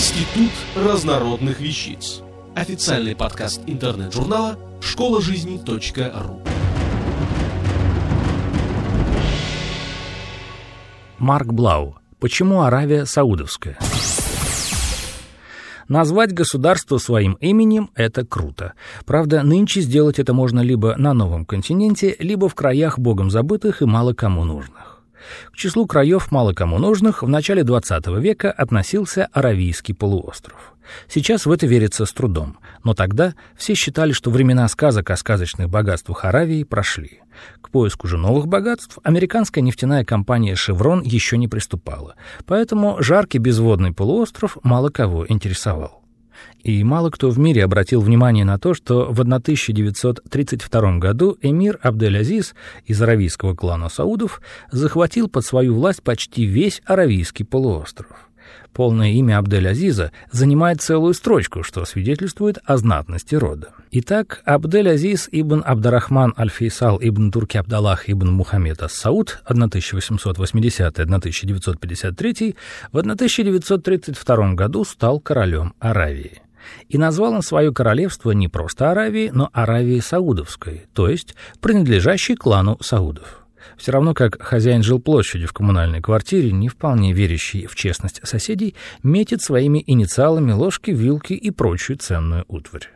Институт разнородных вещиц. Официальный подкаст интернет-журнала школа жизни .ру. Марк Блау. Почему Аравия саудовская? Назвать государство своим именем – это круто. Правда, нынче сделать это можно либо на новом континенте, либо в краях богом забытых и мало кому нужных. К числу краев мало кому нужных в начале XX века относился Аравийский полуостров. Сейчас в это верится с трудом, но тогда все считали, что времена сказок о сказочных богатствах Аравии прошли. К поиску же новых богатств американская нефтяная компания «Шеврон» еще не приступала, поэтому жаркий безводный полуостров мало кого интересовал. И мало кто в мире обратил внимание на то, что в 1932 году эмир Абдель-Азиз из аравийского клана Саудов захватил под свою власть почти весь Аравийский полуостров. Полное имя Абдель-Азиза занимает целую строчку, что свидетельствует о знатности рода. Итак, Абдель-Азиз ибн Абдарахман аль-Фейсал ибн Турки Абдаллах ибн Мухаммед ас-Сауд 1880-1953 в 1932 году стал королем Аравии. И назвал он свое королевство не просто Аравией, но Аравией Саудовской, то есть принадлежащей клану Саудов. Все равно как хозяин жилплощади в коммунальной квартире, не вполне верящий в честность соседей, метит своими инициалами ложки, вилки и прочую ценную утварь.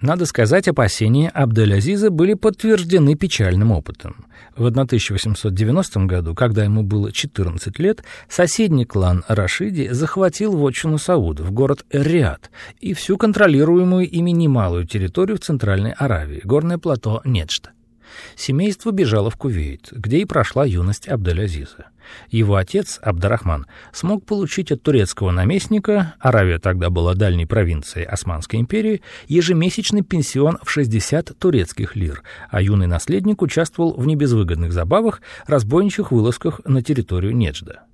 Надо сказать, опасения Абдель-Азиза были подтверждены печальным опытом. В 1890 году, когда ему было 14 лет, соседний клан Рашиди захватил вотчину Саудов, город Риад, и всю контролируемую ими немалую территорию в Центральной Аравии, горное плато Неджда. Семейство бежало в Кувейт, где и прошла юность Абдель-Азиза. Его отец, Абдарахман, смог получить от турецкого наместника, Аравия тогда была дальней провинцией Османской империи, ежемесячный пенсион в 60 турецких лир, а юный наследник участвовал в небезвыгодных забавах, разбойничьих вылазках на территорию Неджда.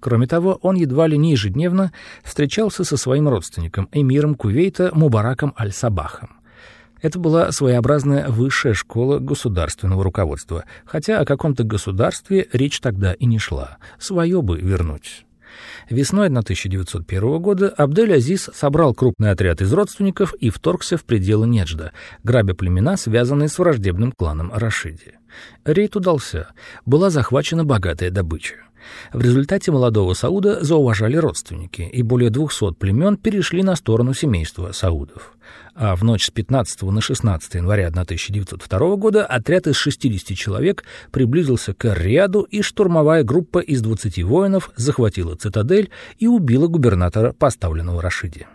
Кроме того, он едва ли не ежедневно встречался со своим родственником, эмиром Кувейта Мубараком Аль-Сабахом. Это была своеобразная высшая школа государственного руководства, хотя о каком-то государстве речь тогда и не шла. Свое бы вернуть. Весной 1901 года Абдель-Азиз собрал крупный отряд из родственников и вторгся в пределы Неджда, грабя племена, связанные с враждебным кланом Рашиди. Рейд удался. Была захвачена богатая добыча. В результате молодого Сауда зауважали родственники, и более 200 племен перешли на сторону семейства Саудов. А в ночь с 15 на 16 января 1902 года отряд из 60 человек приблизился к Риаду, и штурмовая группа из 20 воинов захватила цитадель и убила губернатора, поставленного Рашиди.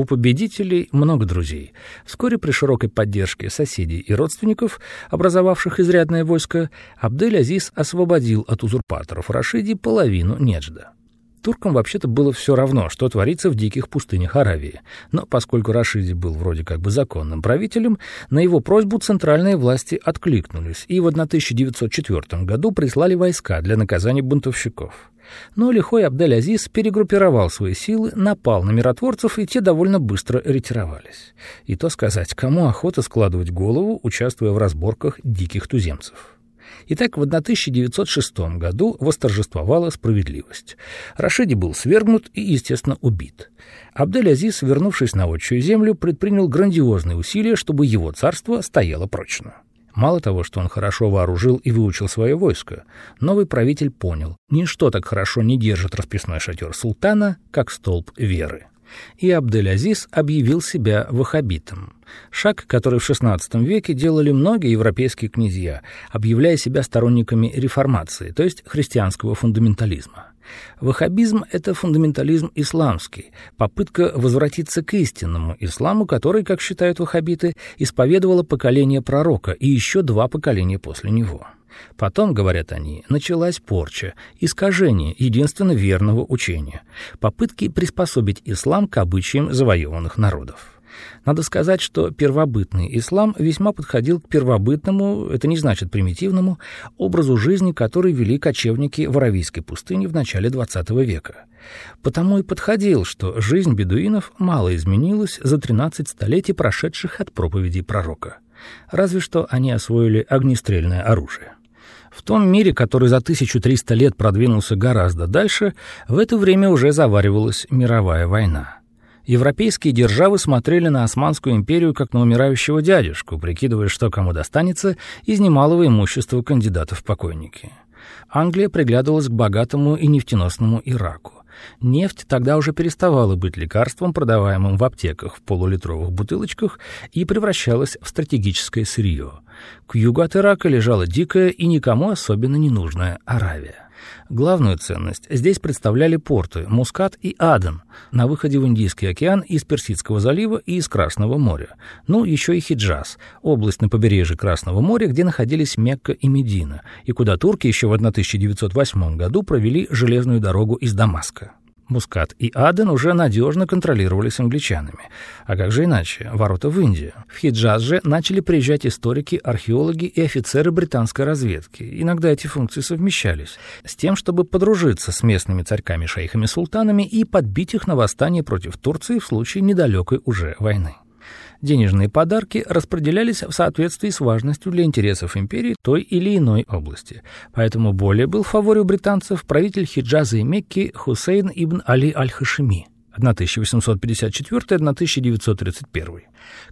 У победителей много друзей. Вскоре при широкой поддержке соседей и родственников, образовавших изрядное войско, Абдель-Азиз освободил от узурпаторов Рашиди половину Неджда. Туркам вообще-то было все равно, что творится в диких пустынях Аравии. Но поскольку Рашиди был вроде как бы законным правителем, на его просьбу центральные власти откликнулись и в 1904 году прислали войска для наказания бунтовщиков. Но лихой Абдель-Азиз перегруппировал свои силы, напал на миротворцев, и те довольно быстро ретировались. И то сказать, кому охота складывать голову, участвуя в разборках диких туземцев. Итак, в 1906 году восторжествовала справедливость. Рашиди был свергнут и, естественно, убит. Абдель-Азиз, вернувшись на отчую землю, предпринял грандиозные усилия, чтобы его царство стояло прочно. Мало того, что он хорошо вооружил и выучил свое войско, новый правитель понял, ничто так хорошо не держит расписной шатер султана, как столб веры и Абдель-Азиз объявил себя ваххабитом. Шаг, который в XVI веке делали многие европейские князья, объявляя себя сторонниками реформации, то есть христианского фундаментализма. Ваххабизм — это фундаментализм исламский, попытка возвратиться к истинному исламу, который, как считают ваххабиты, исповедовало поколение пророка и еще два поколения после него. Потом, говорят они, началась порча, искажение единственно верного учения, попытки приспособить ислам к обычаям завоеванных народов. Надо сказать, что первобытный ислам весьма подходил к первобытному, это не значит примитивному, образу жизни, который вели кочевники в Аравийской пустыне в начале XX века. Потому и подходил, что жизнь бедуинов мало изменилась за 13 столетий, прошедших от проповедей пророка. Разве что они освоили огнестрельное оружие. В том мире, который за 1300 лет продвинулся гораздо дальше, в это время уже заваривалась мировая война. Европейские державы смотрели на Османскую империю как на умирающего дядюшку, прикидывая, что кому достанется из немалого имущества кандидатов в покойники. Англия приглядывалась к богатому и нефтеносному Ираку. Нефть тогда уже переставала быть лекарством, продаваемым в аптеках в полулитровых бутылочках, и превращалась в стратегическое сырье. К югу от Ирака лежала дикая и никому особенно не нужная Аравия. Главную ценность здесь представляли порты Мускат и Аден на выходе в Индийский океан из Персидского залива и из Красного моря. Ну, еще и Хиджаз, область на побережье Красного моря, где находились Мекка и Медина, и куда турки еще в 1908 году провели железную дорогу из Дамаска. Мускат и Аден уже надежно контролировались англичанами. А как же иначе? Ворота в Индию. В Хиджаз же начали приезжать историки, археологи и офицеры британской разведки. Иногда эти функции совмещались. С тем, чтобы подружиться с местными царьками-шейхами-султанами и подбить их на восстание против Турции в случае недалекой уже войны. Денежные подарки распределялись в соответствии с важностью для интересов империи той или иной области. Поэтому более был в фаворе у британцев правитель Хиджаза и Мекки Хусейн ибн Али аль-Хашими 1854-1931.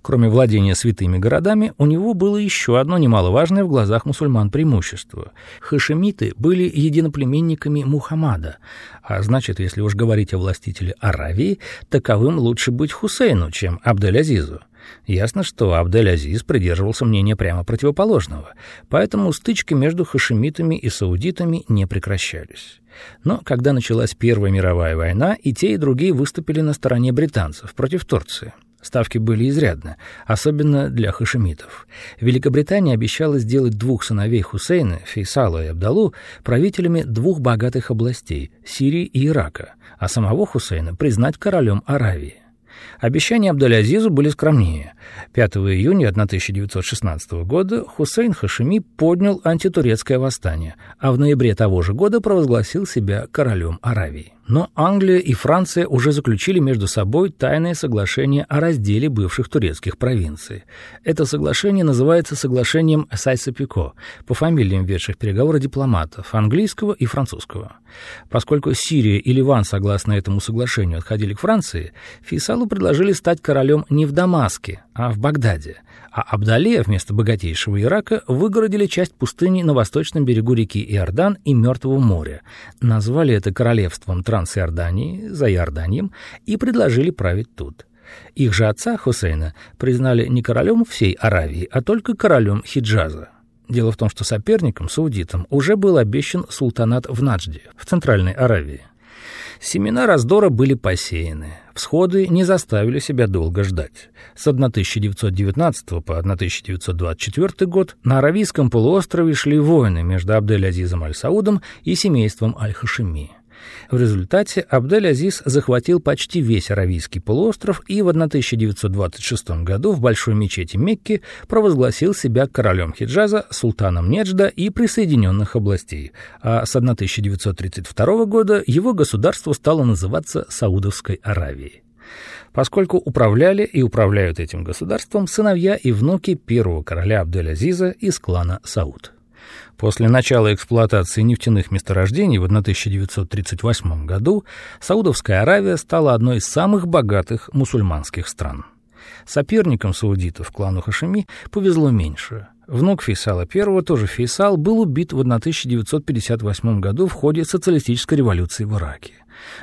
Кроме владения святыми городами, у него было еще одно немаловажное в глазах мусульман преимущество. Хашемиты были единоплеменниками Мухаммада, а значит, если уж говорить о властителе Аравии, таковым лучше быть Хусейну, чем Абдель-Азизу. Ясно, что Абдель-Азиз придерживался мнения прямо противоположного, поэтому стычки между хашемитами и саудитами не прекращались. Но когда началась Первая мировая война, и те, и другие выступили на стороне британцев против Турции. Ставки были изрядны, особенно для хашемитов. Великобритания обещала сделать двух сыновей Хусейна, Фейсала и Абдалу, правителями двух богатых областей – Сирии и Ирака, а самого Хусейна признать королем Аравии. Обещания Абдулязизу были скромнее. 5 июня 1916 года Хусейн Хашими поднял антитурецкое восстание, а в ноябре того же года провозгласил себя королем Аравии. Но Англия и Франция уже заключили между собой тайное соглашение о разделе бывших турецких провинций. Это соглашение называется соглашением Сайса-Пико по фамилиям ведших переговоры дипломатов английского и французского. Поскольку Сирия и Ливан, согласно этому соглашению, отходили к Франции, Фейсалу предложили стать королем не в Дамаске, а в Багдаде – а Абдале вместо богатейшего Ирака выгородили часть пустыни на восточном берегу реки Иордан и Мертвого моря, назвали это королевством Трансиордании, за Иорданием, и предложили править тут. Их же отца, Хусейна, признали не королем всей Аравии, а только королем Хиджаза. Дело в том, что соперником, саудитам, уже был обещан султанат в Наджде, в Центральной Аравии. Семена раздора были посеяны. Всходы не заставили себя долго ждать. С 1919 по 1924 год на Аравийском полуострове шли войны между Абдель-Азизом Аль-Саудом и семейством Аль-Хашими. В результате Абдель-Азиз захватил почти весь Аравийский полуостров и в 1926 году в Большой мечети Мекки провозгласил себя королем Хиджаза, султаном Неджда и присоединенных областей, а с 1932 года его государство стало называться Саудовской Аравией поскольку управляли и управляют этим государством сыновья и внуки первого короля Абдель-Азиза из клана Сауд. После начала эксплуатации нефтяных месторождений в 1938 году Саудовская Аравия стала одной из самых богатых мусульманских стран. Соперникам саудитов, клану Хашими, повезло меньше. Внук Фейсала I, тоже Фейсал, был убит в 1958 году в ходе социалистической революции в Ираке.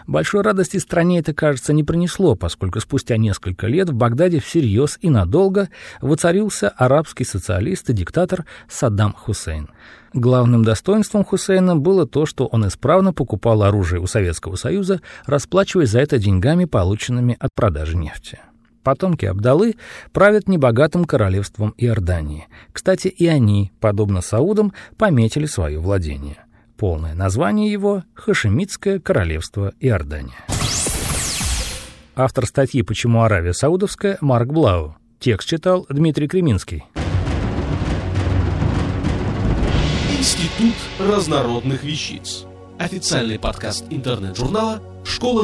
Большой радости стране это, кажется, не принесло, поскольку спустя несколько лет в Багдаде всерьез и надолго воцарился арабский социалист и диктатор Саддам Хусейн. Главным достоинством Хусейна было то, что он исправно покупал оружие у Советского Союза, расплачиваясь за это деньгами, полученными от продажи нефти. Потомки Абдалы правят небогатым королевством Иордании. Кстати, и они, подобно Саудам, пометили свое владение. Полное название его — Хашемитское королевство Иордания. Автор статьи «Почему Аравия Саудовская» Марк Блау. Текст читал Дмитрий Креминский. Институт разнородных вещиц. Официальный подкаст интернет-журнала школа